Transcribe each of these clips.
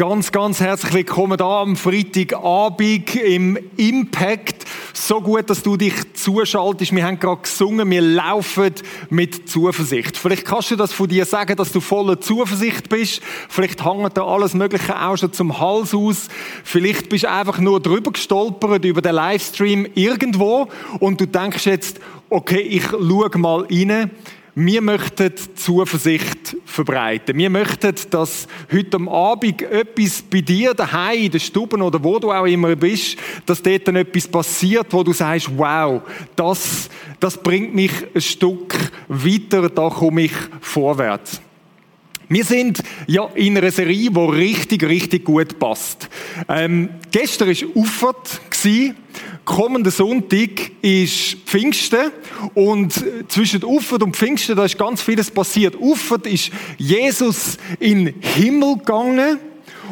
Ganz, ganz herzlich willkommen da am Freitagabend im Impact. So gut, dass du dich zuschaltest. Wir haben gerade gesungen, wir laufen mit Zuversicht. Vielleicht kannst du das von dir sagen, dass du voller Zuversicht bist. Vielleicht hängt da alles Mögliche auch schon zum Hals aus. Vielleicht bist du einfach nur drüber gestolpert über den Livestream irgendwo und du denkst jetzt, okay, ich schaue mal rein wir möchten Zuversicht verbreiten. Wir möchten, dass heute Abend etwas bei dir daheim in der Stube oder wo du auch immer bist, dass dort dann etwas passiert, wo du sagst, wow, das, das bringt mich ein Stück weiter, da komme ich vorwärts. Wir sind ja in einer Serie, die richtig, richtig gut passt. Ähm, gestern war Uffert kommenden Sonntag ist Pfingsten und zwischen Uffert und Pfingsten da ist ganz vieles passiert. Uffert ist Jesus in den Himmel gegangen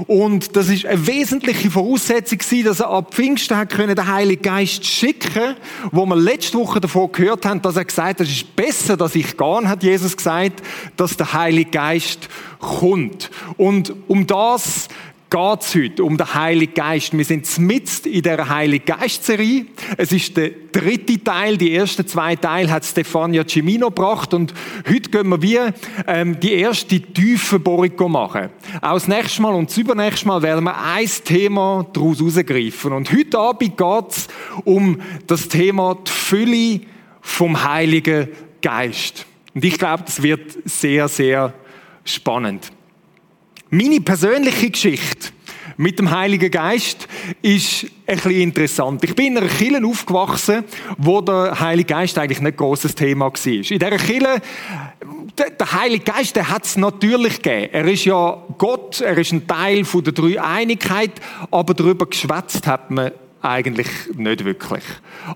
und das ist eine wesentliche Voraussetzung gewesen, dass er ab Pfingsten hat können den Heiligen Geist schicken, wo wir letzte Woche davon gehört haben, dass er gesagt hat, es ist besser, dass ich gehe, hat Jesus gesagt, dass der Heilige Geist kommt. Und um das geht es heute um den Heiligen Geist. Wir sind mitten in der Heiligen Geist-Serie. Es ist der dritte Teil. Die ersten zwei Teile hat Stefania Cimino gebracht. Und heute gehen wir wie ähm, die erste tiefe Bohrung machen. Auch das nächste Mal und das übernächste Mal werden wir ein Thema daraus herausgreifen. Und heute Abend geht es um das Thema die Fülle vom Heiligen Geist. Und ich glaube, das wird sehr, sehr spannend. Meine persönliche Geschichte mit dem Heiligen Geist ist ein bisschen interessant. Ich bin in einer Kirche aufgewachsen, wo der Heilige Geist eigentlich nicht großes Thema war. In dieser Kirche, der Heilige Geist, der hat es natürlich gegeben. Er ist ja Gott, er ist ein Teil von der Dreieinigkeit, aber darüber geschwätzt hat man eigentlich nicht wirklich.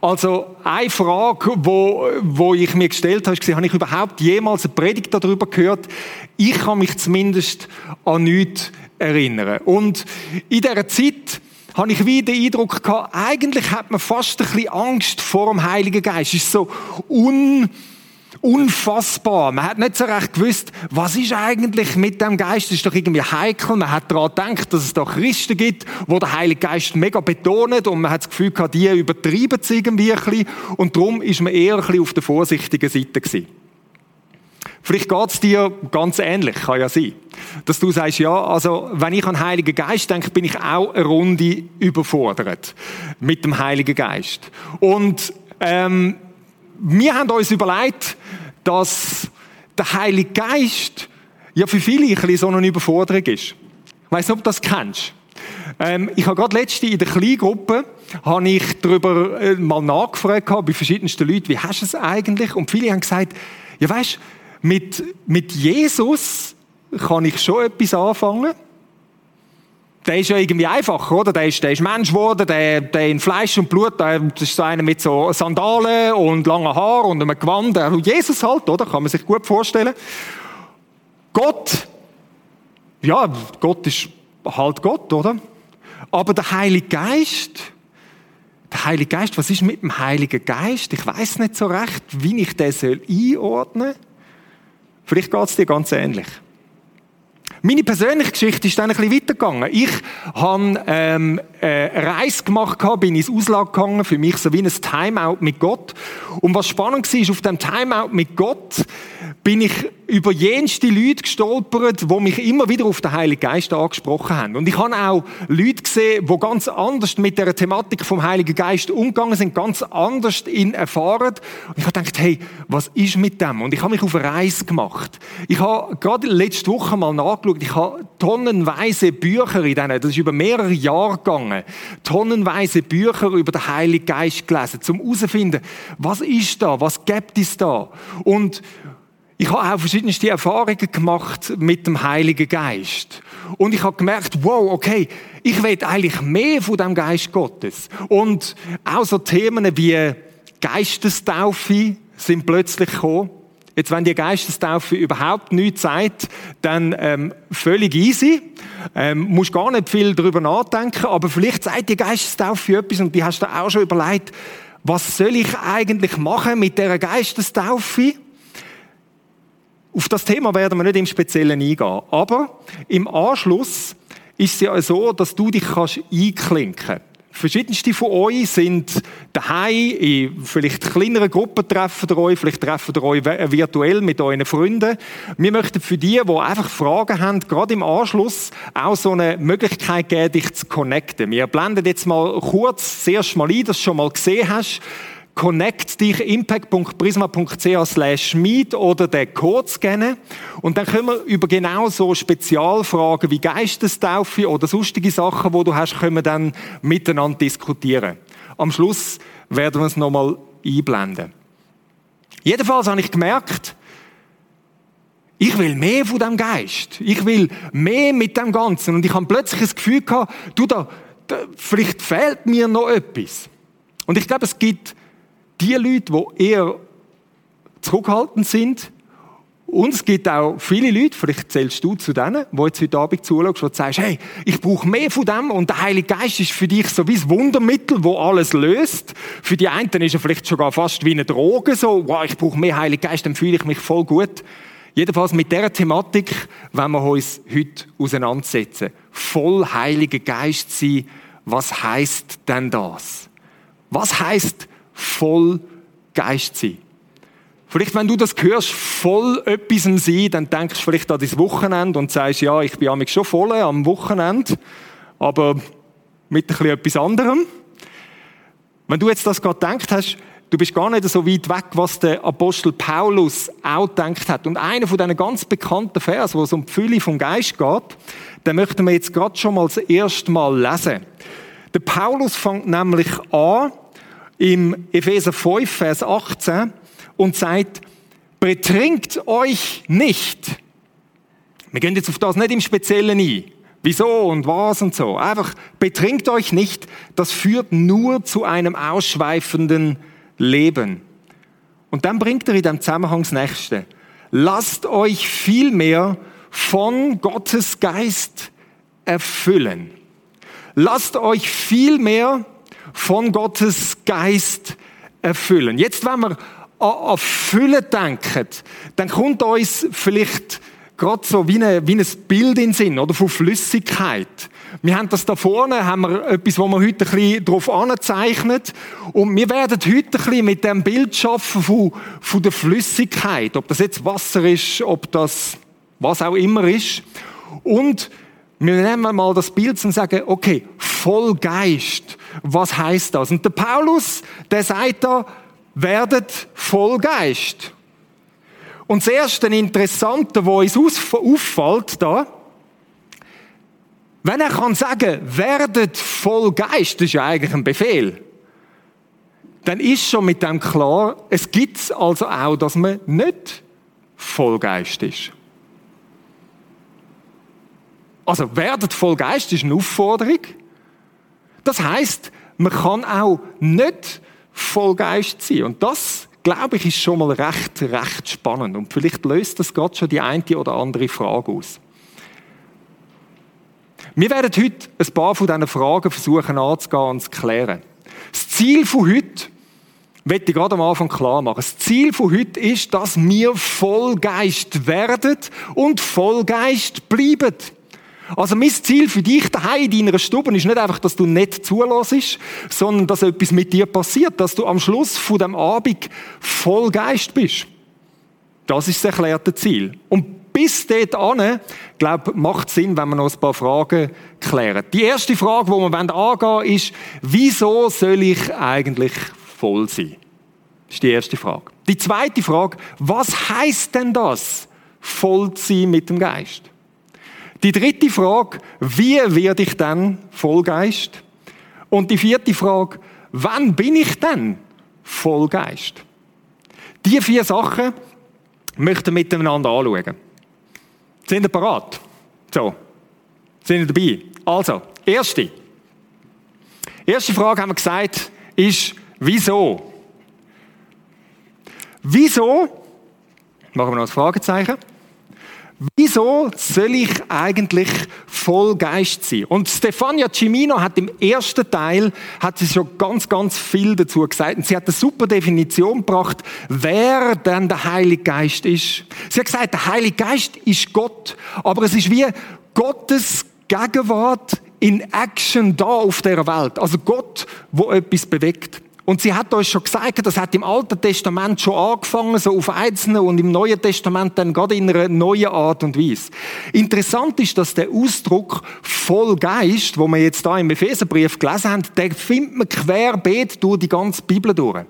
Also eine Frage, wo, wo ich mir gestellt habe, ist, habe ich überhaupt jemals eine Predigt darüber gehört? Ich kann mich zumindest an nichts erinnern. Und in dieser Zeit habe ich wieder den Eindruck gehabt, eigentlich hat man fast ein bisschen Angst vor dem Heiligen Geist. Es ist so un unfassbar. Man hat nicht so recht gewusst, was ist eigentlich mit dem Geist? Das ist doch irgendwie heikel. Man hat daran gedacht, dass es da Christen gibt, wo der Heilige Geist mega betont und man hat das Gefühl gehabt, die übertreiben es irgendwie ein bisschen. Und darum ist man eher ein bisschen auf der vorsichtigen Seite gewesen. Vielleicht geht's dir ganz ähnlich, kann ja sein. Dass du sagst, ja, also, wenn ich an den Heiligen Geist denke, bin ich auch eine Runde überfordert mit dem Heiligen Geist. Und, ähm, wir haben uns überlegt, dass der Heilige Geist ja für viele ein bisschen so eine Überforderung ist. Ich weiss nicht, ob du das kennst. Ähm, ich habe gerade letzte in der Kleingruppe habe ich darüber äh, mal nachgefragt bei verschiedensten Leuten, wie hast du es eigentlich? Und viele haben gesagt, ja weißt, mit, mit Jesus kann ich schon etwas anfangen der ist ja irgendwie einfacher, oder? Der ist, der ist Mensch geworden, der, der in Fleisch und Blut, der, ist so einer mit so Sandalen und langen Haaren und einem Gewand. Jesus halt, oder? Kann man sich gut vorstellen. Gott, ja, Gott ist halt Gott, oder? Aber der Heilige Geist, der Heilige Geist, was ist mit dem Heiligen Geist? Ich weiß nicht so recht, wie ich den einordnen soll. Vielleicht geht es dir ganz ähnlich. Meine persönliche Geschichte ist dann ein bisschen weitergegangen. Ich habe ähm, äh, eine Reise gemacht, bin ins Ausland gegangen, für mich so wie ein Timeout mit Gott. Und was spannend war, auf dem Timeout mit Gott bin ich über jenste Leute gestolpert, die mich immer wieder auf den Heiligen Geist angesprochen haben. Und ich habe auch Leute gesehen, die ganz anders mit der Thematik vom Heiligen Geist umgegangen sind, ganz anders ihn erfahren. Und ich habe gedacht, hey, was ist mit dem? Und ich habe mich auf eine Reise gemacht. Ich habe gerade letzte Woche mal nachgeschaut, ich habe tonnenweise Bücher in denen, das ist über mehrere Jahre gegangen, tonnenweise Bücher über den Heiligen Geist gelesen, um herauszufinden, was ist da, was gibt es da? Und ich habe auch verschiedenste Erfahrungen gemacht mit dem Heiligen Geist. Und ich habe gemerkt, wow, okay, ich will eigentlich mehr von dem Geist Gottes. Und auch so Themen wie Geistestaufe sind plötzlich gekommen. Jetzt, wenn die Geistestaufe überhaupt nichts sagt, dann ähm, völlig easy. Ähm, musst gar nicht viel darüber nachdenken, aber vielleicht sagt die Geistestaufe etwas und die hast du auch schon überlegt, was soll ich eigentlich machen mit der Geistestaufe? Auf das Thema werden wir nicht im Speziellen eingehen. Aber im Anschluss ist es ja so, dass du dich kannst einklinken kannst. Verschiedenste von euch sind daheim in vielleicht kleineren Gruppen treffen ihr euch, vielleicht treffen ihr euch virtuell mit euren Freunden. Wir möchten für die, die einfach Fragen haben, gerade im Anschluss auch so eine Möglichkeit geben, dich zu connecten. Wir blenden jetzt mal kurz das erste Mal ein, dass du schon mal gesehen hast, connect dich impact.prisma.ch meet oder den Code scannen und dann können wir über genau so Spezialfragen wie Geistestaufe oder sonstige Sachen, wo du hast, können wir dann miteinander diskutieren. Am Schluss werden wir es nochmal einblenden. Jedenfalls habe ich gemerkt, ich will mehr von dem Geist. Ich will mehr mit dem Ganzen. Und ich habe plötzlich das Gefühl gehabt, du da, da vielleicht fehlt mir noch etwas. Und ich glaube, es gibt die Leute, die eher zurückhaltend sind. Und es gibt auch viele Leute, vielleicht zählst du zu denen, die jetzt heute Abend zuschaust, und sagst, hey, ich brauche mehr von dem und der Heilige Geist ist für dich so wie das Wundermittel, wo alles löst. Für die einen ist er vielleicht sogar fast wie eine Droge, so, wow, ich brauche mehr Heilige Geist, dann fühle ich mich voll gut. Jedenfalls mit dieser Thematik wenn wir uns heute auseinandersetzen. Voll Heiliger Geist sein, was heißt denn das? Was heißt voll Geist sein. Vielleicht, wenn du das hörst, voll etwas sein, dann denkst du vielleicht an dein Wochenende und sagst, ja, ich bin schon voll am Wochenende, aber mit ein bisschen etwas anderem. Wenn du jetzt das gerade gedacht hast, du bist gar nicht so weit weg, was der Apostel Paulus auch gedacht hat. Und einer von diesen ganz bekannten Versen, wo es um die Fülle vom Geist geht, den möchten wir jetzt gerade schon mal das erste Mal lesen. Der Paulus fängt nämlich an, im Epheser 5, Vers 18 und sagt, betrinkt euch nicht. Wir gehen jetzt auf das nicht im Speziellen ein. Wieso und was und so. Einfach betrinkt euch nicht. Das führt nur zu einem ausschweifenden Leben. Und dann bringt er in dem Zusammenhang das Nächste. Lasst euch vielmehr von Gottes Geist erfüllen. Lasst euch vielmehr von Gottes Geist erfüllen. Jetzt, wenn wir an Fülle denken, dann kommt uns vielleicht gerade so wie, eine, wie ein Bild in den Sinn, oder? Von Flüssigkeit. Wir haben das da vorne, haben wir etwas, wo wir heute ein bisschen drauf anzeichnet. Und wir werden heute ein bisschen mit dem Bild schaffen von, von der Flüssigkeit. Ob das jetzt Wasser ist, ob das was auch immer ist. Und wir nehmen mal das Bild und sagen, okay, voll Geist. Was heißt das? Und der Paulus, der sagt da, werdet voll Geist. Und das erste Interessante, wo uns auffällt da, wenn er kann sagen, werdet voll Geist, das ist ja eigentlich ein Befehl, dann ist schon mit dem klar, es gibt also auch, dass man nicht voll Geist ist. Also werdet voll Geist ist eine Aufforderung. Das heißt, man kann auch nicht voll Geist sein. Und das, glaube ich, ist schon mal recht, recht spannend. Und vielleicht löst das gerade schon die eine oder andere Frage aus. Wir werden heute ein paar von diesen Fragen versuchen anzugehen und zu klären. Das Ziel von heute, möchte ich gerade am Anfang klar machen, das Ziel von heute ist, dass wir Vollgeist werden und Vollgeist bleiben. Also mein Ziel für dich daheim in deiner Stube ist nicht einfach, dass du nicht zulässt, sondern dass etwas mit dir passiert, dass du am Schluss von dem Abend voll Geist bist. Das ist das erklärte Ziel. Und bis dort an, glaube macht es Sinn, wenn wir noch ein paar Fragen klären. Die erste Frage, die wir angehen wollen, ist, wieso soll ich eigentlich voll sein? Das ist die erste Frage. Die zweite Frage, was heißt denn das, voll zu sein mit dem Geist? Die dritte Frage, wie werde ich dann Vollgeist? Und die vierte Frage, wann bin ich denn Vollgeist? Die vier Sachen möchten wir miteinander anschauen. Sind ihr parat? So. Sind ihr dabei? Also, erste. Erste Frage haben wir gesagt, ist, wieso? Wieso? Machen wir noch ein Fragezeichen. Wieso soll ich eigentlich voll Geist sein? Und Stefania Cimino hat im ersten Teil, hat sie schon ganz, ganz viel dazu gesagt. Und sie hat eine super Definition gebracht, wer denn der Heilige Geist ist. Sie hat gesagt, der Heilige Geist ist Gott. Aber es ist wie Gottes Gegenwart in Action da auf der Welt. Also Gott, wo etwas bewegt. Und sie hat euch schon gesagt, das hat im Alten Testament schon angefangen, so auf einzelnen und im Neuen Testament dann gerade in einer neuen Art und Weise. Interessant ist, dass der Ausdruck voll Geist, wo wir jetzt da im Epheserbrief gelesen haben, der findet man querbeet durch die ganze Bibel durch.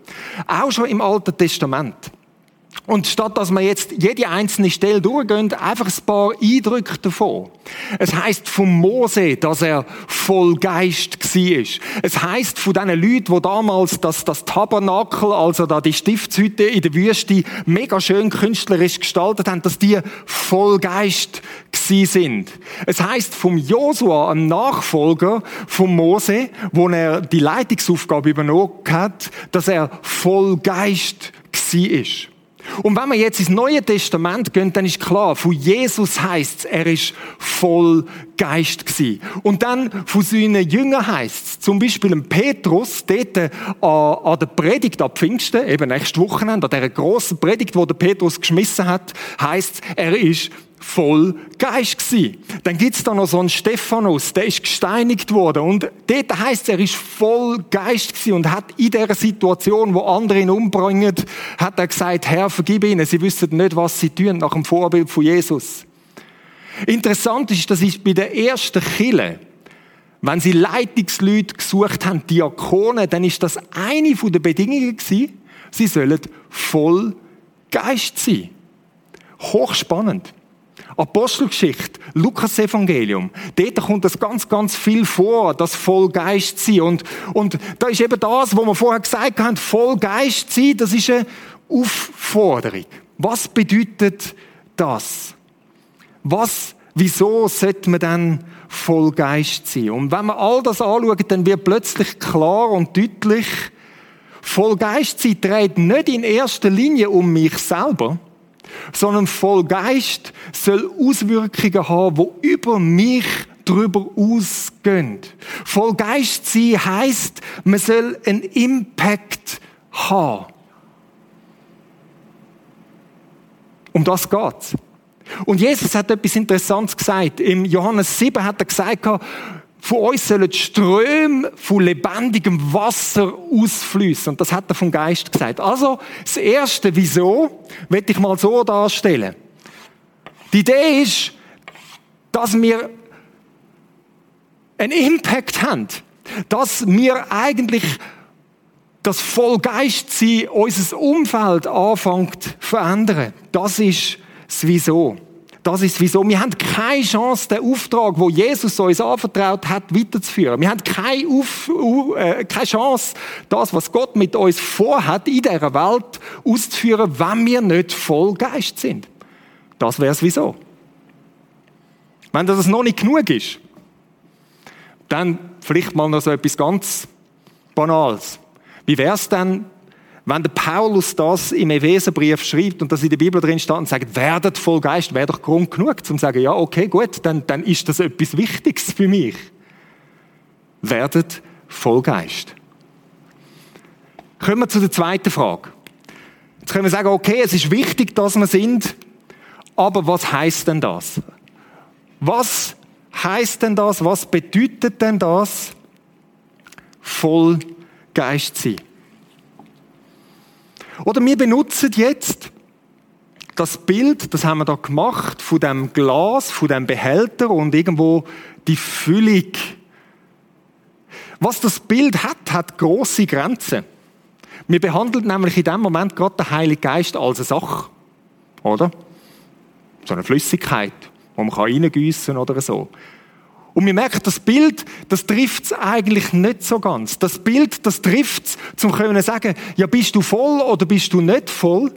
Auch schon im Alten Testament. Und statt dass wir jetzt jede einzelne Stelle durchgehen, einfach ein paar Eindrücke davon. Es heißt vom Mose, dass er voll Geist war. Es heißt von diesen Leuten, die damals das, das Tabernakel, also da die Stiftshütte in der Wüste, mega schön künstlerisch gestaltet haben, dass die voll Geist sind. Es heißt vom Josua, einem Nachfolger vom Mose, wo er die Leitungsaufgabe übernommen hat, dass er voll Geist war. Und wenn wir jetzt ins Neue Testament gehen, dann ist klar, von Jesus heißt er ist voll Geist gewesen. Und dann von seinen Jüngern heißt zum Beispiel Petrus, dort äh, an, der Predigt ab Pfingsten, eben nächstes Wochenende, an dieser grossen Predigt, wo der Petrus geschmissen hat, heißt er ist voll Geist gsi. Dann gibt's da noch so einen Stephanus, der ist gesteinigt worden und dort heißt er ist voll Geist gsi und hat in der Situation, wo andere ihn umbringen, hat er gesagt, Herr, vergib ihnen, sie wissen nicht, was sie tun, nach dem Vorbild von Jesus. Interessant ist, das ist bei der ersten Kille, wenn sie Leitungsleute gesucht haben, Diakone, dann ist das eine der Bedingungen gewesen, sie sollen voll Geist sein. Hochspannend. Apostelgeschichte, Lukas-Evangelium, dort kommt das ganz, ganz viel vor, das voll Geist sein. Und, und da ist eben das, was wir vorher gesagt haben, voll Geist sein, das ist eine Aufforderung. Was bedeutet das? Was, wieso sollte man dann voll Geist sein? Und wenn wir all das anschauen, dann wird plötzlich klar und deutlich, voll Geist sein trägt nicht in erster Linie um mich selber, sondern voll Geist soll Auswirkungen haben, die über mich drüber ausgehen. Voll Geist sein heisst, man soll einen Impact haben. Um das geht's. Und Jesus hat etwas Interessantes gesagt. Im Johannes 7 hat er gesagt, von uns sollen Ströme von lebendigem Wasser ausfließen. Und das hat er vom Geist gesagt. Also, das erste, wieso, werde ich mal so darstellen. Die Idee ist, dass wir einen Impact haben. Dass wir eigentlich das Vollgeistsein unser Umfeld anfängt zu verändern. Das ist das Wieso. Das ist wieso. Wir haben keine Chance, den Auftrag, wo Jesus uns anvertraut hat, weiterzuführen. Wir haben keine, Auf, äh, keine Chance, das, was Gott mit uns vorhat, in dieser Welt auszuführen, wenn wir nicht voll Geist sind. Das wäre es wieso. Wenn das noch nicht genug ist, dann vielleicht mal noch so etwas ganz Banales. Wie wäre es denn, wenn der Paulus das im Epheserbrief schreibt und das in der Bibel drin steht und sagt, werdet voll Geist, wäre doch Grund genug, zum zu sagen, ja, okay, gut, dann, dann ist das etwas Wichtiges für mich. Werdet voll Geist. Kommen wir zu der zweiten Frage. Jetzt können wir sagen, okay, es ist wichtig, dass wir sind, aber was heißt denn das? Was heißt denn das? Was bedeutet denn das? Voll Geist sein. Oder wir benutzen jetzt das Bild, das haben wir da gemacht, von dem Glas, von dem Behälter und irgendwo die Füllung. Was das Bild hat, hat große Grenzen. Wir behandeln nämlich in dem Moment gerade den Heiligen Geist als eine Sache. Oder? So eine Flüssigkeit, die man reingießen kann oder so. Und wir merken, das Bild, das trifft es eigentlich nicht so ganz. Das Bild, das trifft es, zum können sagen, ja, bist du voll oder bist du nicht voll?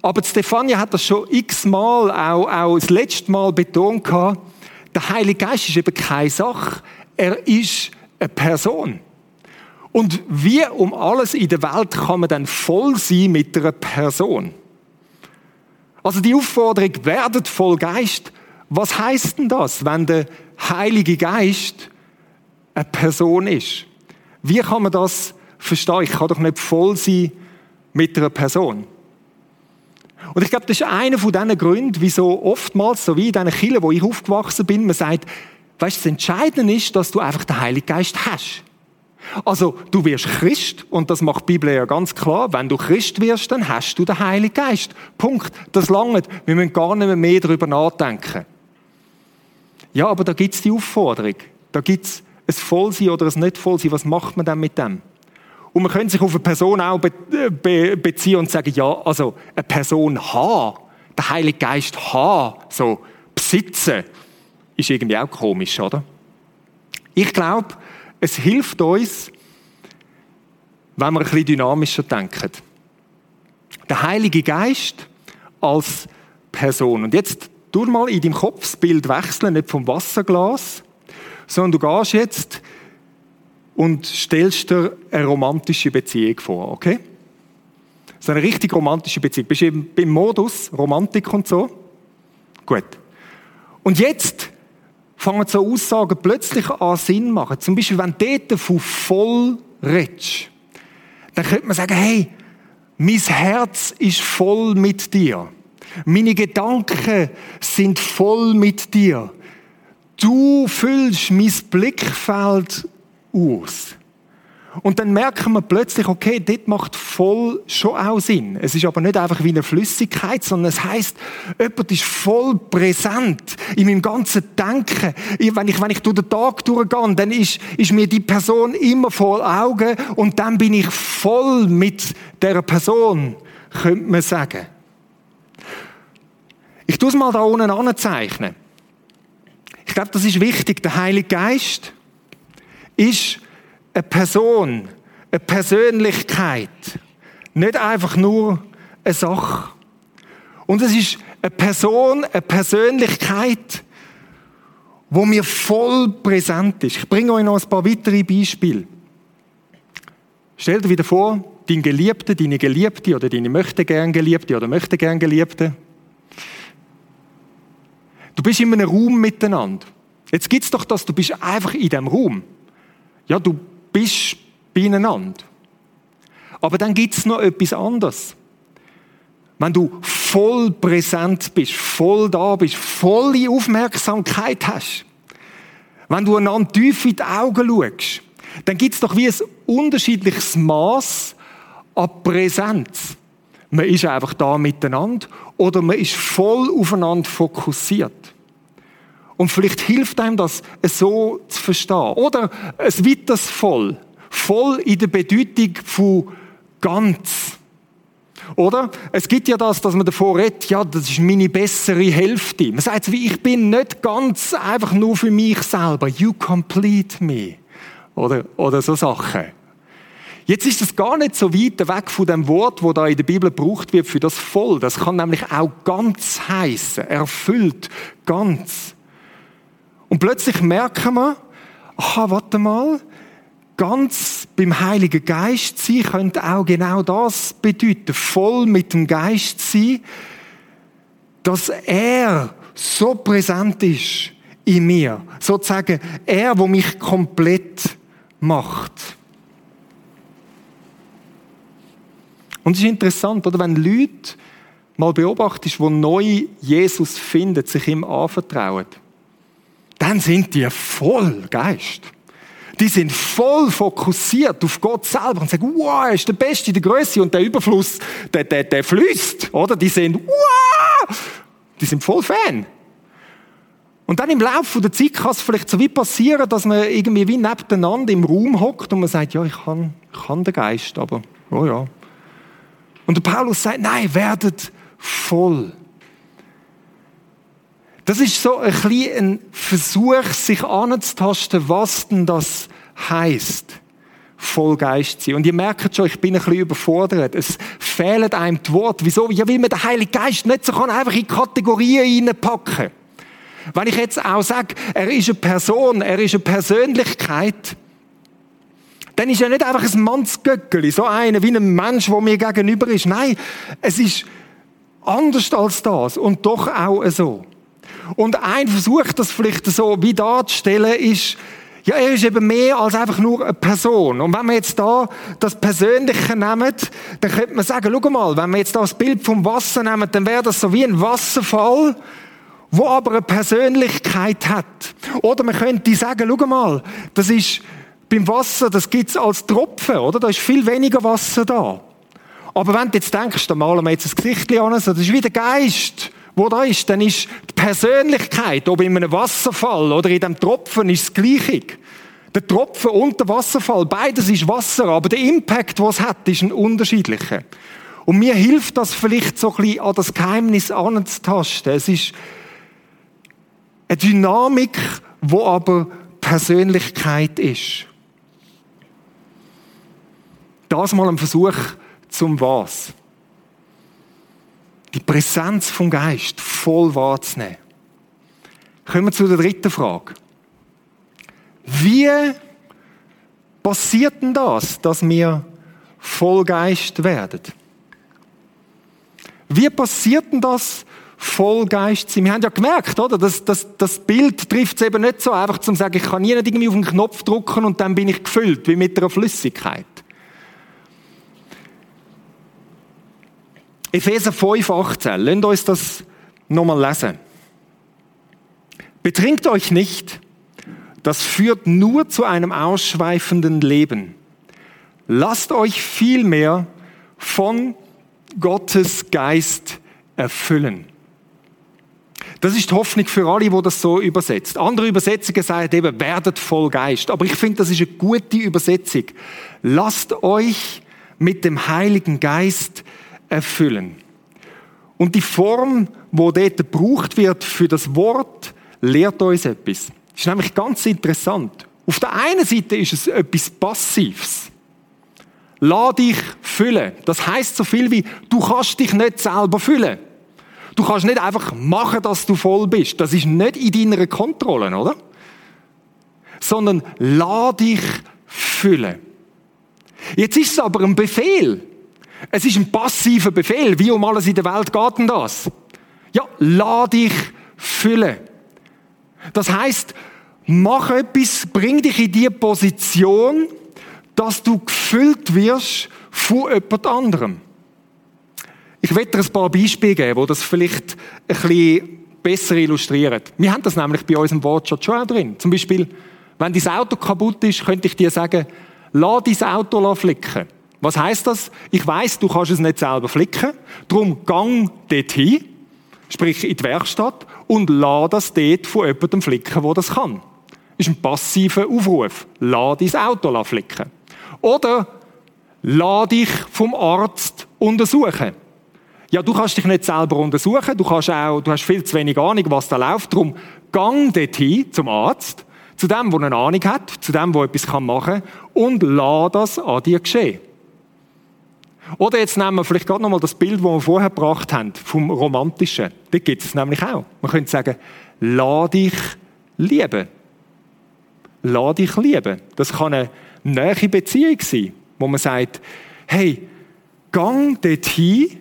Aber Stefania hat das schon x-mal, auch, auch das letzte Mal betont gehabt, der Heilige Geist ist eben keine Sache. Er ist eine Person. Und wie um alles in der Welt kann man dann voll sein mit einer Person? Also die Aufforderung, werdet voll Geist. Was heißt denn das, wenn der Heilige Geist eine Person ist. Wie kann man das verstehen? Ich kann doch nicht voll sein mit einer Person. Und ich glaube, das ist einer von diesen Gründen, wieso oftmals, so wie in diesen Kirchen, wo ich aufgewachsen bin, man sagt, weißt das Entscheidende ist, dass du einfach den Heiligen Geist hast. Also, du wirst Christ, und das macht die Bibel ja ganz klar. Wenn du Christ wirst, dann hast du den Heiligen Geist. Punkt. Das langt. Wir müssen gar nicht mehr darüber nachdenken. Ja, aber da gibt's die Aufforderung. Da gibt's ein Vollsein oder ein nicht Vollsein. Was macht man denn mit dem? Und man könnte sich auf eine Person auch be be beziehen und sagen, ja, also, eine Person haben, der Heilige Geist haben, so, besitzen, ist irgendwie auch komisch, oder? Ich glaube, es hilft uns, wenn wir ein bisschen dynamischer denken. Der Heilige Geist als Person. Und jetzt tu mal in deinem Kopf das Bild wechseln, nicht vom Wasserglas, sondern du gehst jetzt und stellst dir eine romantische Beziehung vor, okay? So eine richtig romantische Beziehung. Bist du eben beim Modus Romantik und so? Gut. Und jetzt fangen so Aussagen plötzlich an Sinn machen. Zum Beispiel, wenn du dort von voll redest, dann könnte man sagen, hey, mein Herz ist voll mit dir. Meine Gedanken sind voll mit dir. Du füllst mein Blickfeld aus. Und dann merken wir plötzlich, okay, das macht voll schon auch Sinn. Es ist aber nicht einfach wie eine Flüssigkeit, sondern es heißt, jemand ist voll präsent in meinem ganzen Denken. Wenn ich, wenn ich durch den Tag durchgehe, dann ist, ist mir die Person immer vor Augen und dann bin ich voll mit der Person, könnte man sagen. Ich tue es mal da unten anzeichnen. Ich glaube, das ist wichtig. Der Heilige Geist ist eine Person, eine Persönlichkeit. Nicht einfach nur eine Sache. Und es ist eine Person, eine Persönlichkeit, wo mir voll präsent ist. Ich bringe euch noch ein paar weitere Beispiele. Stell dir wieder vor, dein Geliebter, deine Geliebte oder deine möchte gern Geliebte oder möchte gern Geliebte. Du bist in einem Raum miteinander. Jetzt gibt es doch das, du bist einfach in dem Raum. Ja, du bist beieinander. Aber dann gibt es noch etwas anderes. Wenn du voll präsent bist, voll da bist, volle Aufmerksamkeit hast, wenn du einander tief in die Augen schaust, dann gibt es doch wie ein unterschiedliches Maß an Präsenz. Man ist einfach da miteinander oder man ist voll aufeinander fokussiert. Und vielleicht hilft einem das, es so zu verstehen. Oder es weiteres voll. Voll in der Bedeutung von ganz. Oder? Es gibt ja das, dass man davor redet, ja, das ist meine bessere Hälfte. Man sagt wie, ich bin nicht ganz einfach nur für mich selber. You complete me. Oder, oder so Sachen. Jetzt ist es gar nicht so weit weg von dem Wort, wo da in der Bibel gebraucht wird für das voll. Das kann nämlich auch ganz heißen, erfüllt, ganz. Und plötzlich merken wir, aha, warte mal, ganz beim Heiligen Geist sein könnte auch genau das bedeuten. Voll mit dem Geist sein, dass er so präsent ist in mir. Sozusagen er, wo mich komplett macht. Und es ist interessant, oder? Wenn Leute mal beobachtest, die neu Jesus finden, sich ihm anvertrauen dann sind die voll Geist. Die sind voll fokussiert auf Gott selber und sagen, wow, er ist der Beste, der Größte und der Überfluss, der, der, der fließt, oder? Die sind, wow, die sind voll Fan. Und dann im Laufe der Zeit kann es vielleicht so wie passieren, dass man irgendwie wie nebeneinander im Raum hockt und man sagt, ja, ich kann, ich kann den Geist, aber, oh ja. Und der Paulus sagt, nein, werdet voll. Das ist so ein bisschen ein Versuch, sich anzutasten, was denn das heißt, voll Geist sein. Und ihr merkt schon, ich bin ein bisschen überfordert. Es fehlen einem die Worte. Wieso? Ja, weil man den Heiligen Geist nicht so kann einfach in Kategorien reinpacken. Wenn ich jetzt auch sage, er ist eine Person, er ist eine Persönlichkeit, dann ist er nicht einfach ein Mannsgöckeli, so einer wie ein Mensch, der mir gegenüber ist. Nein, es ist anders als das und doch auch so. Und ein Versuch, das vielleicht so wie darzustellen, ist, ja, er ist eben mehr als einfach nur eine Person. Und wenn wir jetzt da das Persönliche nehmen, dann könnte man sagen, schau mal, wenn wir jetzt da das Bild vom Wasser nehmen, dann wäre das so wie ein Wasserfall. wo aber eine Persönlichkeit hat. Oder man könnte sagen, schau mal, das ist beim Wasser, das gibt's als Tropfen, oder? Da ist viel weniger Wasser da. Aber wenn du jetzt denkst, dann malen wir jetzt das Gesicht an, das ist wie der Geist, wo da ist, dann ist die Persönlichkeit, ob in einem Wasserfall oder in dem Tropfen, ist das Gleiche. Der Tropfen und der Wasserfall, beides ist Wasser, aber der Impact, was es hat, ist ein unterschiedlicher. Und mir hilft das vielleicht so ein bisschen an das Geheimnis anzutasten. Es ist eine Dynamik, wo aber Persönlichkeit ist. Das mal ein Versuch zum Was. Die Präsenz vom Geist voll wahrzunehmen. Kommen wir zu der dritten Frage. Wie passiert denn das, dass wir voll Geist werden? Wie passiert denn das, voll Geist sein? Wir haben ja gemerkt, oder? Das, das, das Bild trifft es eben nicht so einfach zu sagen, ich kann nie irgendwie auf den Knopf drücken und dann bin ich gefüllt, wie mit einer Flüssigkeit. Epheser 5, 18. Lasst uns das nochmal lesen. Betrinkt euch nicht, das führt nur zu einem ausschweifenden Leben. Lasst euch vielmehr von Gottes Geist erfüllen. Das ist die Hoffnung für alle, die das so übersetzt. Andere Übersetzungen sagen eben, werdet voll Geist. Aber ich finde, das ist eine gute Übersetzung. Lasst euch mit dem Heiligen Geist erfüllen. Und die Form, wo dort gebraucht wird für das Wort, lehrt uns etwas. Das ist nämlich ganz interessant. Auf der einen Seite ist es etwas Passives. Lass dich füllen. Das heißt so viel wie, du kannst dich nicht selber füllen. Du kannst nicht einfach machen, dass du voll bist. Das ist nicht in deiner Kontrolle, oder? Sondern lass dich füllen. Jetzt ist es aber ein Befehl. Es ist ein passiver Befehl. Wie um alles in der Welt geht denn das? Ja, lass dich füllen. Das heißt, mach etwas, bring dich in die Position, dass du gefüllt wirst von jemand anderem. Ich werde dir ein paar Beispiele geben, die das vielleicht ein bisschen besser illustrieren. Wir haben das nämlich bei unserem Wortschatz schon auch drin. Zum Beispiel, wenn dein Auto kaputt ist, könnte ich dir sagen, lass dein Auto flicken. Was heißt das? Ich weiß, du kannst es nicht selber flicken. Darum gang dorthin, sprich in die Werkstatt und lass das dort von jemandem flicken, der das kann. Das ist ein passiver Aufruf. Lass dein Auto flicken. Oder lass dich vom Arzt untersuchen. Ja, du kannst dich nicht selber untersuchen. Du kannst auch, du hast viel zu wenig Ahnung, was da läuft. Darum gang dorthin zum Arzt, zu dem, der eine Ahnung hat, zu dem, der etwas machen kann und lass das an dir geschehen. Oder jetzt nehmen wir vielleicht gerade nochmal das Bild, das wir vorher gebracht haben, vom Romantischen. Das gibt es nämlich auch. Man könnte sagen, lass dich lieben. Lass dich lieben. Das kann eine nähe Beziehung sein, wo man sagt, hey, gang dorthin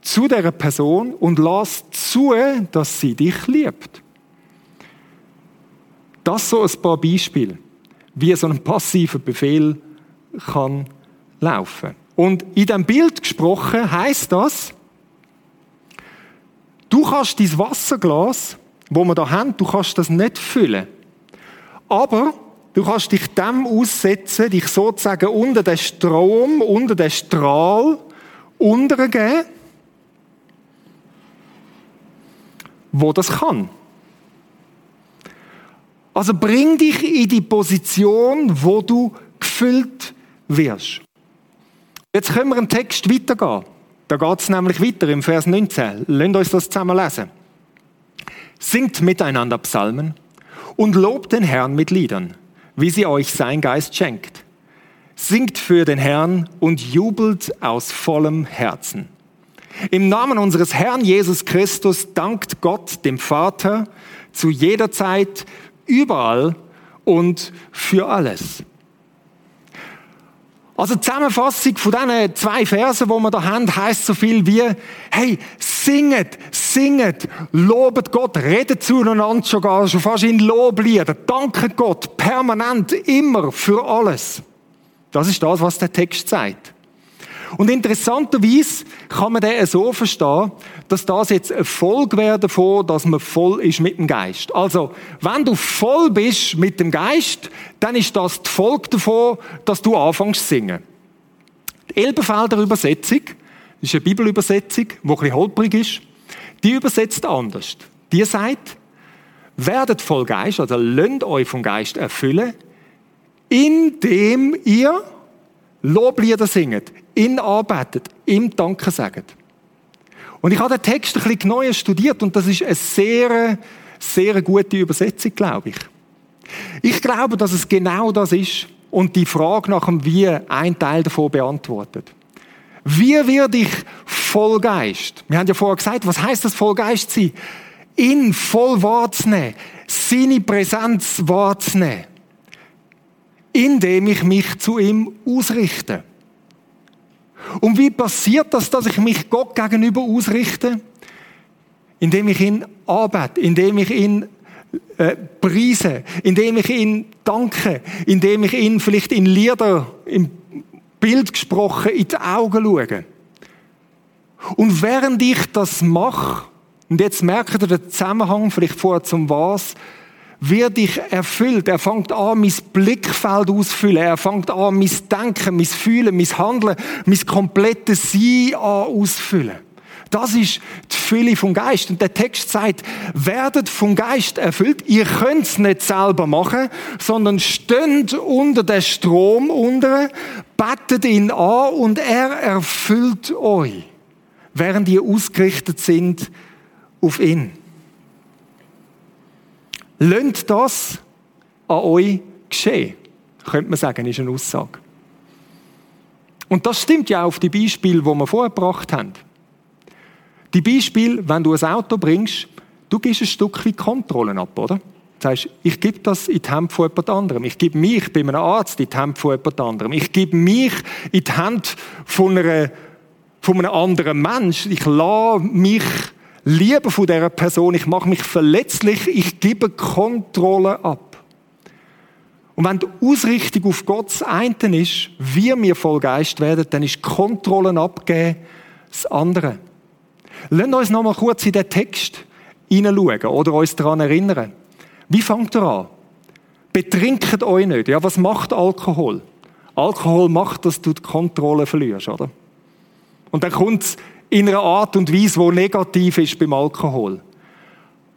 zu dieser Person und lass zu, dass sie dich liebt. Das so ein paar Beispiele, wie so ein passiver Befehl kann laufen. Und in dem Bild gesprochen heißt das, du kannst dein Wasserglas, wo wir da haben, du kannst das nicht füllen. Aber du kannst dich dem aussetzen, dich sozusagen unter den Strom, unter den Strahl untergeben, wo das kann. Also bring dich in die Position, wo du gefüllt wirst. Jetzt können wir einen Text weitergehen. Da geht es nämlich weiter im Vers 19. Lasst uns das zusammen lesen. Singt miteinander Psalmen und lobt den Herrn mit Liedern, wie sie euch sein Geist schenkt. Singt für den Herrn und jubelt aus vollem Herzen. Im Namen unseres Herrn Jesus Christus dankt Gott dem Vater zu jeder Zeit, überall und für alles. Also die Zusammenfassung von diesen zwei Versen, die wir da haben, heißt so viel wie, hey, singet, singet, lobet Gott, redet zueinander sogar, schon fast in Loblieder, danket Gott, permanent, immer, für alles. Das ist das, was der Text sagt. Und interessanterweise kann man den so verstehen, dass das jetzt eine Folge wäre davon, dass man voll ist mit dem Geist. Also, wenn du voll bist mit dem Geist, dann ist das die Folge davon, dass du anfängst zu singen. Die Elberfelder Übersetzung, ist eine Bibelübersetzung, die ein bisschen holprig ist, die übersetzt anders. Die sagt, werdet voll Geist, also lönnt euch vom Geist erfüllen, indem ihr Loblieder singet, ihn arbeitet, ihm Danke sagt. Und ich habe den Text ein bisschen neu studiert und das ist eine sehr, sehr gute Übersetzung, glaube ich. Ich glaube, dass es genau das ist und die Frage nach dem Wie ein Teil davon beantwortet. Wie werde ich voll Geist? Wir haben ja vorher gesagt, was heißt das voll Geist sein? Ihn voll wahrzunehmen, seine Präsenz wahrzunehmen indem ich mich zu ihm ausrichte. Und wie passiert das, dass ich mich Gott gegenüber ausrichte? Indem ich ihn arbeite, indem ich ihn äh, preise, indem ich ihn danke, indem ich ihn vielleicht in Lieder, im Bild gesprochen, in die Augen schaue. Und während ich das mache, und jetzt merkt ihr den Zusammenhang vielleicht vorher zum Was, wird ich erfüllt. Er fängt an, mein Blickfeld auszufüllen. Er fängt an, mein Denken, mein Fühlen, mein Handeln, mein komplettes Sein auszufüllen. Das ist die Fülle vom Geist. Und der Text sagt, werdet vom Geist erfüllt. Ihr könnt es nicht selber machen, sondern stönt unter der Strom unter, bettet ihn an und er erfüllt euch, während ihr ausgerichtet sind auf ihn. Lönt das an euch geschehen, könnte man sagen, ist eine Aussage. Und das stimmt ja auch auf die Beispiele, die wir vorher gebracht haben. Die Beispiele, wenn du ein Auto bringst, du gibst ein Stück weit Kontrollen ab, oder? Das heißt, ich gebe das in die Hände von jemand anderem. Ich gebe mich bei einem Arzt in die Hände von jemand anderem. Ich gebe mich in die Hände von, einer, von einem anderen Mensch. Ich lasse mich Liebe von dieser Person, ich mache mich verletzlich, ich gebe Kontrolle ab. Und wenn die Ausrichtung auf Gott das eine ist, wie wir voll Geist werden, dann ist Kontrollen abgeben das andere. Lasst uns noch mal kurz in den Text hineinschauen oder uns daran erinnern. Wie fängt er an? Betrinket euch nicht. Ja, was macht Alkohol? Alkohol macht, dass du die Kontrolle verlierst, oder? Und dann kommt in einer Art und Weise, die negativ ist beim Alkohol.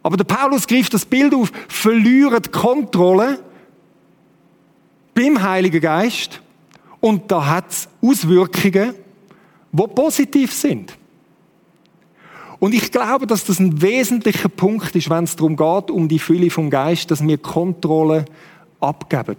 Aber der Paulus greift das Bild auf, verlieren die Kontrolle beim Heiligen Geist und da hat es Auswirkungen, die positiv sind. Und ich glaube, dass das ein wesentlicher Punkt ist, wenn es darum geht, um die Fülle vom Geist, dass wir Kontrolle abgeben.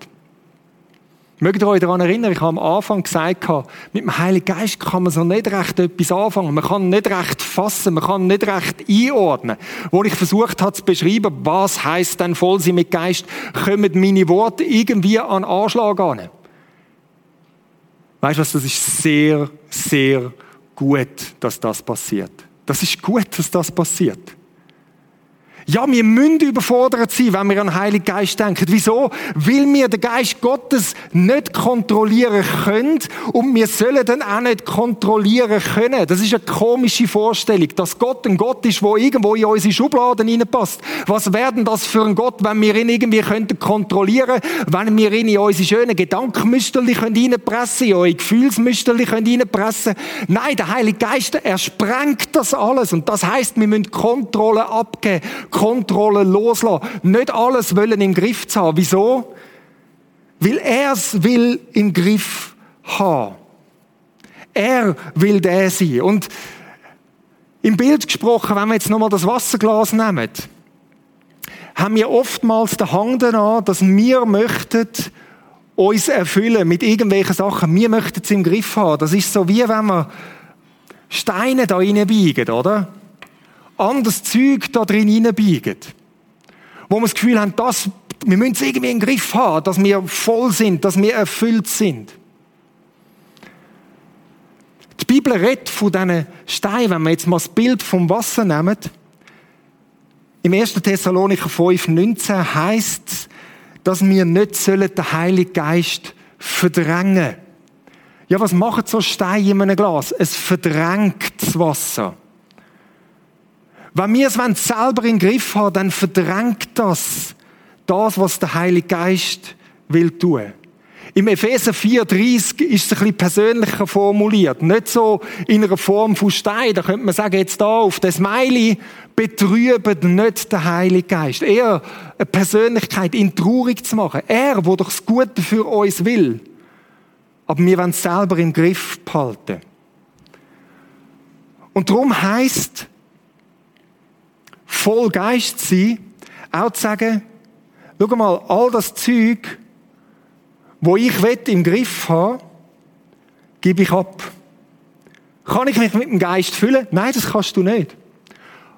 Mögt ihr euch daran erinnern, ich habe am Anfang gesagt, mit dem Heiligen Geist kann man so nicht recht etwas anfangen. Man kann nicht recht fassen, man kann nicht recht einordnen. Wo ich versucht habe zu beschreiben, was heißt denn voll sein mit Geist, kommen meine Worte irgendwie an Anschlag an. Weißt du was, das ist sehr, sehr gut, dass das passiert. Das ist gut, dass das passiert. Ja, wir müssen überfordert sein, wenn wir an den Heiligen Geist denken. Wieso? Weil wir den Geist Gottes nicht kontrollieren können und wir sollen den auch nicht kontrollieren können. Das ist eine komische Vorstellung, dass Gott ein Gott ist, der irgendwo in unsere Schubladen hineinpasst. Was werden das für ein Gott, wenn wir ihn irgendwie könnten kontrollieren, wenn wir ihn in unsere schönen Gedankenmüsterli reinpressen, in eure Gefühlsmüsterli reinpressen? Nein, der Heilige Geist, er sprengt das alles und das heißt, wir müssen Kontrolle abgeben Kontrolle loslassen. Nicht alles wollen im Griff zu haben. Wieso? Weil er es will im Griff haben. Er will der sein. Und im Bild gesprochen, wenn wir jetzt nochmal das Wasserglas nehmen, haben wir oftmals den Hang daran, dass wir möchten uns erfüllen mit irgendwelchen Sachen. Wir möchten es im Griff haben. Das ist so wie wenn wir Steine da reinbiegen, oder? Anderes Zeug da drin hineinbiegen. Wo wir das Gefühl haben, das, wir müssen es irgendwie im Griff haben, dass wir voll sind, dass wir erfüllt sind. Die Bibel redet von diesen Steinen, wenn wir jetzt mal das Bild vom Wasser nehmen. Im 1. Thessalonicher 5, 19 heißt es, dass wir nicht den Heiligen Geist verdrängen Ja, was macht so Stein in einem Glas? Es verdrängt das Wasser. Wenn wir es selber in den Griff haben, dann verdrängt das das, was der Heilige Geist will tun. Im Epheser 4,30 ist es ein bisschen persönlicher formuliert. Nicht so in einer Form von Stein. Da könnte man sagen, jetzt da auf das Smiley, betrübt nicht den Heiligen Geist. Eher eine Persönlichkeit, ihn traurig zu machen. Er, wo doch das Gute für uns will. Aber wir wollen es selber im Griff behalten. Und darum heisst, voll Geist sein, auch zu sagen, schau mal, all das Zeug, wo ich im Griff habe, gebe ich ab. Kann ich mich mit dem Geist füllen? Nein, das kannst du nicht.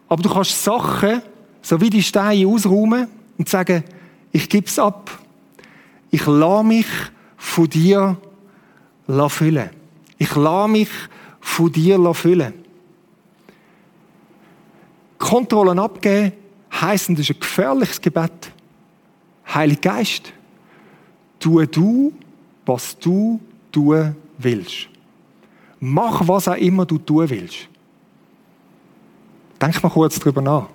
Aber du kannst Sachen, so wie die Steine, ausräumen und sagen, ich gebe es ab. Ich lasse mich von dir füllen. Ich lasse mich von dir füllen. Kontrollen abgeben heisst, das ist ein gefährliches Gebet. Heiliger Geist, tue du, was du tun willst. Mach, was auch immer du tun willst. Denk mal kurz drüber nach.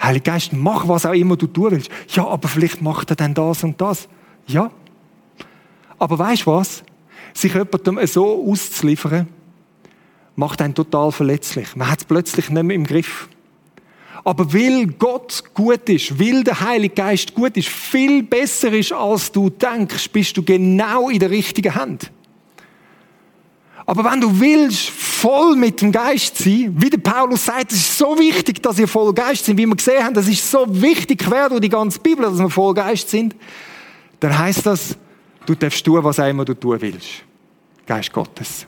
Heiliger Geist, mach, was auch immer du tun willst. Ja, aber vielleicht macht er dann das und das. Ja. Aber weißt du was? Sich jemandem so auszuliefern, macht einen total verletzlich. Man hat es plötzlich nicht mehr im Griff. Aber weil Gott gut ist, weil der Heilige Geist gut ist, viel besser ist, als du denkst, bist du genau in der richtigen Hand. Aber wenn du willst, voll mit dem Geist sein, wie der Paulus sagt, es ist so wichtig, dass ihr voll Geist sind, wie wir gesehen haben, das ist so wichtig quer durch die ganze Bibel, dass wir voll Geist sind, dann heißt das, du darfst tun, was immer du tun willst. Geist Gottes.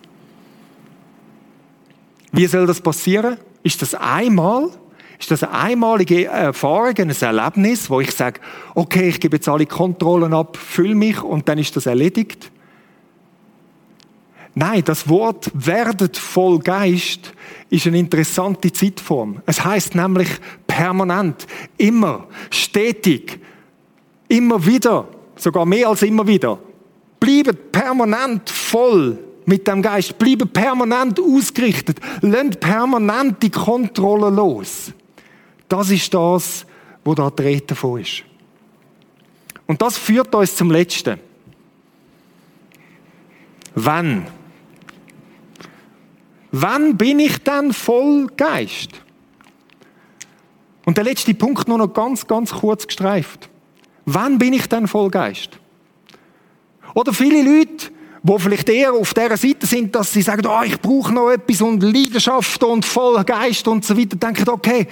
Wie soll das passieren? Ist das einmal? Ist das eine einmalige Erfahrung, ein Erlebnis, wo ich sage, okay, ich gebe jetzt alle Kontrollen ab, fülle mich und dann ist das erledigt? Nein, das Wort werdet voll Geist ist eine interessante Zeitform. Es heißt nämlich permanent, immer, stetig, immer wieder, sogar mehr als immer wieder. Bleibt permanent voll mit dem Geist, bleibt permanent ausgerichtet, lernt permanent die Kontrolle los. Das ist das, wo da die Rede davon ist. Und das führt uns zum Letzten. Wann? Wann bin ich dann voll Geist? Und der letzte Punkt nur noch ganz, ganz kurz gestreift. Wann bin ich dann voll Geist? Oder viele Leute, wo vielleicht eher auf der Seite sind, dass sie sagen, oh, ich brauche noch etwas und Leidenschaft und voller Geist und so weiter, denken, okay,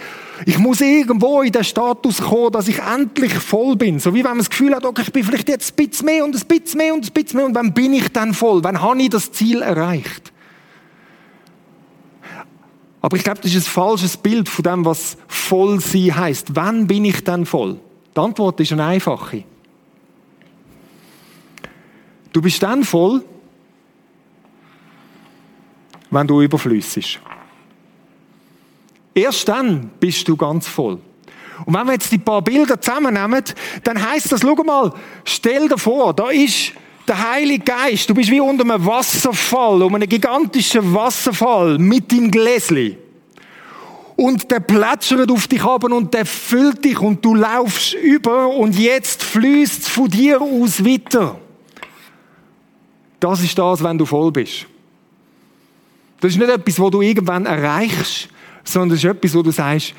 ich muss irgendwo in den Status kommen, dass ich endlich voll bin. So wie wenn man das Gefühl hat, okay, ich bin vielleicht jetzt ein bisschen mehr und ein bisschen mehr und ein bisschen mehr und wann bin ich dann voll? Wann habe ich das Ziel erreicht? Aber ich glaube, das ist ein falsches Bild von dem, was voll sein heißt. Wann bin ich dann voll? Die Antwort ist eine einfache. Du bist dann voll, wenn du überflüssig. Erst dann bist du ganz voll. Und wenn wir jetzt die paar Bilder zusammennehmen, dann heißt das, schau mal, stell dir vor, da ist der Heilige Geist, du bist wie unter einem Wasserfall, um einen gigantischen Wasserfall mit dem Gläsli. Und der plätschert auf dich ab und der füllt dich und du laufst über und jetzt fließt von dir aus weiter. Das ist das, wenn du voll bist. Das ist nicht etwas, wo du irgendwann erreichst, sondern das ist etwas, wo du sagst,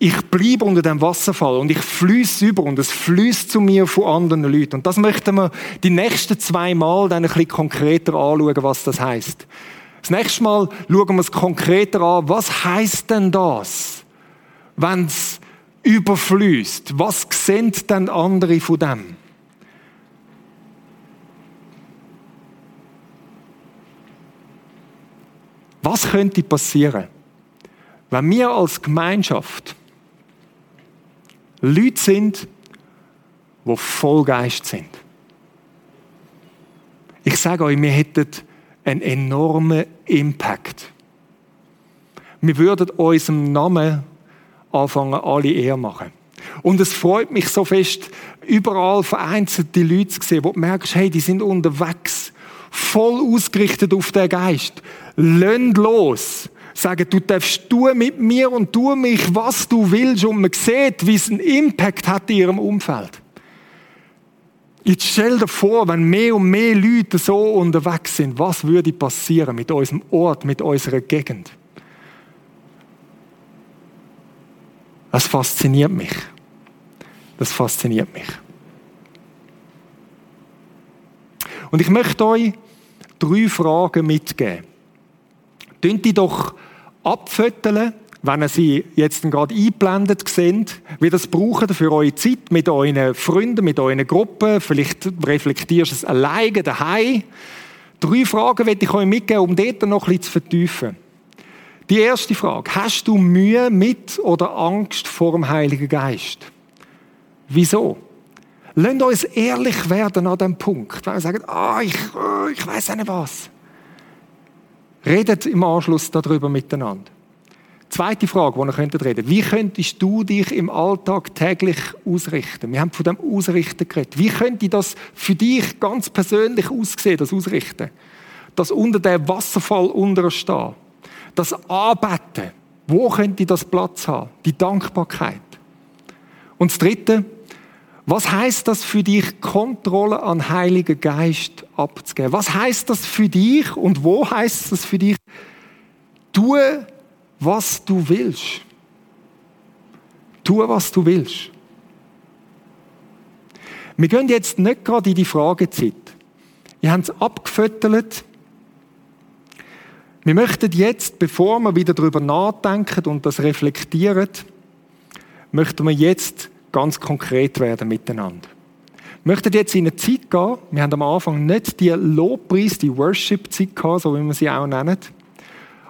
ich bleibe unter dem Wasserfall und ich fließe über und es fließt zu mir von anderen Leuten. Und das möchten wir die nächsten zwei Mal dann ein bisschen konkreter anschauen, was das heißt. Das nächste Mal schauen wir es konkreter an. Was heißt denn das, wenn es überfließt? Was sehen denn andere von dem? Was könnte passieren, wenn wir als Gemeinschaft Leute sind, die voll Geist sind. Ich sage euch, wir hätten einen enormen Impact. Wir würden unserem Namen anfangen, alle eher machen. Und es freut mich so fest, überall vereinzelte Leute zu sehen, wo du merkst, hey, die sind unterwegs, voll ausgerichtet auf den Geist. Lönn los. Sagen, du darfst tun mit mir und tu mich, was du willst. Und man sieht, wie es einen Impact hat in ihrem Umfeld. Jetzt stell dir vor, wenn mehr und mehr Leute so unterwegs sind, was würde passieren mit unserem Ort, mit unserer Gegend? Das fasziniert mich. Das fasziniert mich. Und ich möchte euch drei Fragen mitgeben. Tönt die doch abfütteln, wenn ihr sie jetzt gerade eingeblendet seht, wie das brauchen für eure Zeit mit euren Freunden, mit euren Gruppen. Vielleicht reflektierst du es alleine daheim. Drei Fragen werde ich euch mitgeben, um dort noch bisschen zu vertiefen. Die erste Frage. Hast du Mühe mit oder Angst vor dem Heiligen Geist? Wieso? Lasst uns ehrlich werden an dem Punkt. Wenn wir sagen, ah, ich, äh, ich weiß nicht was. Redet im Anschluss darüber miteinander. Zweite Frage, die ihr könntet reden. Wie könntest du dich im Alltag täglich ausrichten? Wir haben von dem Ausrichten geredet. Wie könnte das für dich ganz persönlich aussehen, das Ausrichten? Das unter dem Wasserfall unterstehen. Das Anbeten. Wo könnte das Platz haben? Die Dankbarkeit. Und das Dritte, was heißt das für dich, Kontrolle an Heiligen Geist abzugeben? Was heißt das für dich und wo heißt das für dich? Tue, was du willst. Tue, was du willst. Wir gehen jetzt nicht gerade in die Fragezeit. Ihr habt es abgefüttert. Wir möchten jetzt, bevor wir wieder darüber nachdenken und das reflektieren, möchten wir jetzt ganz konkret werden miteinander. Wir möchten jetzt in eine Zeit gehen. Wir haben am Anfang nicht die Lobpreis, die Worship-Zeit gehabt, so wie wir sie auch nennen.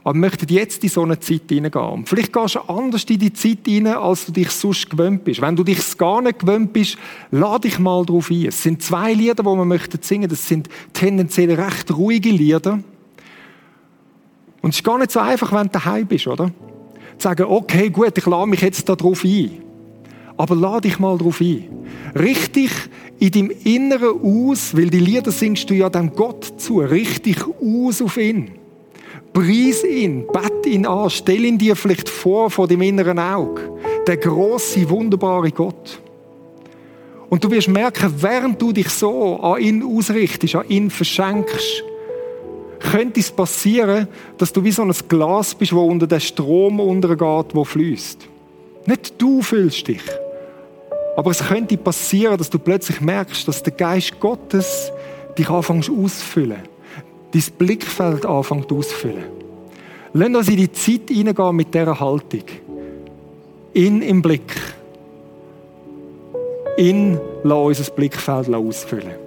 Aber wir möchten jetzt in so eine Zeit hineingehen. Und vielleicht gehst du anders in die Zeit hinein, als du dich sonst gewöhnt bist. Wenn du dich gar nicht gewöhnt bist, lade dich mal darauf ein. Es sind zwei Lieder, die wir möchten singen. Das sind tendenziell recht ruhige Lieder. Und es ist gar nicht so einfach, wenn du daheim bist, oder? Zu sagen, okay, gut, ich lade mich jetzt darauf ein. Aber lade dich mal darauf ein. Richtig in deinem Inneren aus, weil die Lieder singst du ja dem Gott zu, richtig aus auf ihn. Preis ihn, bett ihn an, stell ihn dir vielleicht vor vor dem inneren Auge. Der große, wunderbare Gott. Und du wirst merken, während du dich so an ihn ausrichtest, an ihn verschenkst, könnte es passieren, dass du wie so ein Glas bist, wo unter den Strom untergeht, wo fließt. Nicht du fühlst dich, aber es könnte passieren, dass du plötzlich merkst, dass der Geist Gottes dich anfängt auszufüllen. Dein Blickfeld anfängt auszufüllen. Lass uns in die Zeit hineingehen mit dieser Haltung. In im Blick. In lass unser Blickfeld ausfüllen.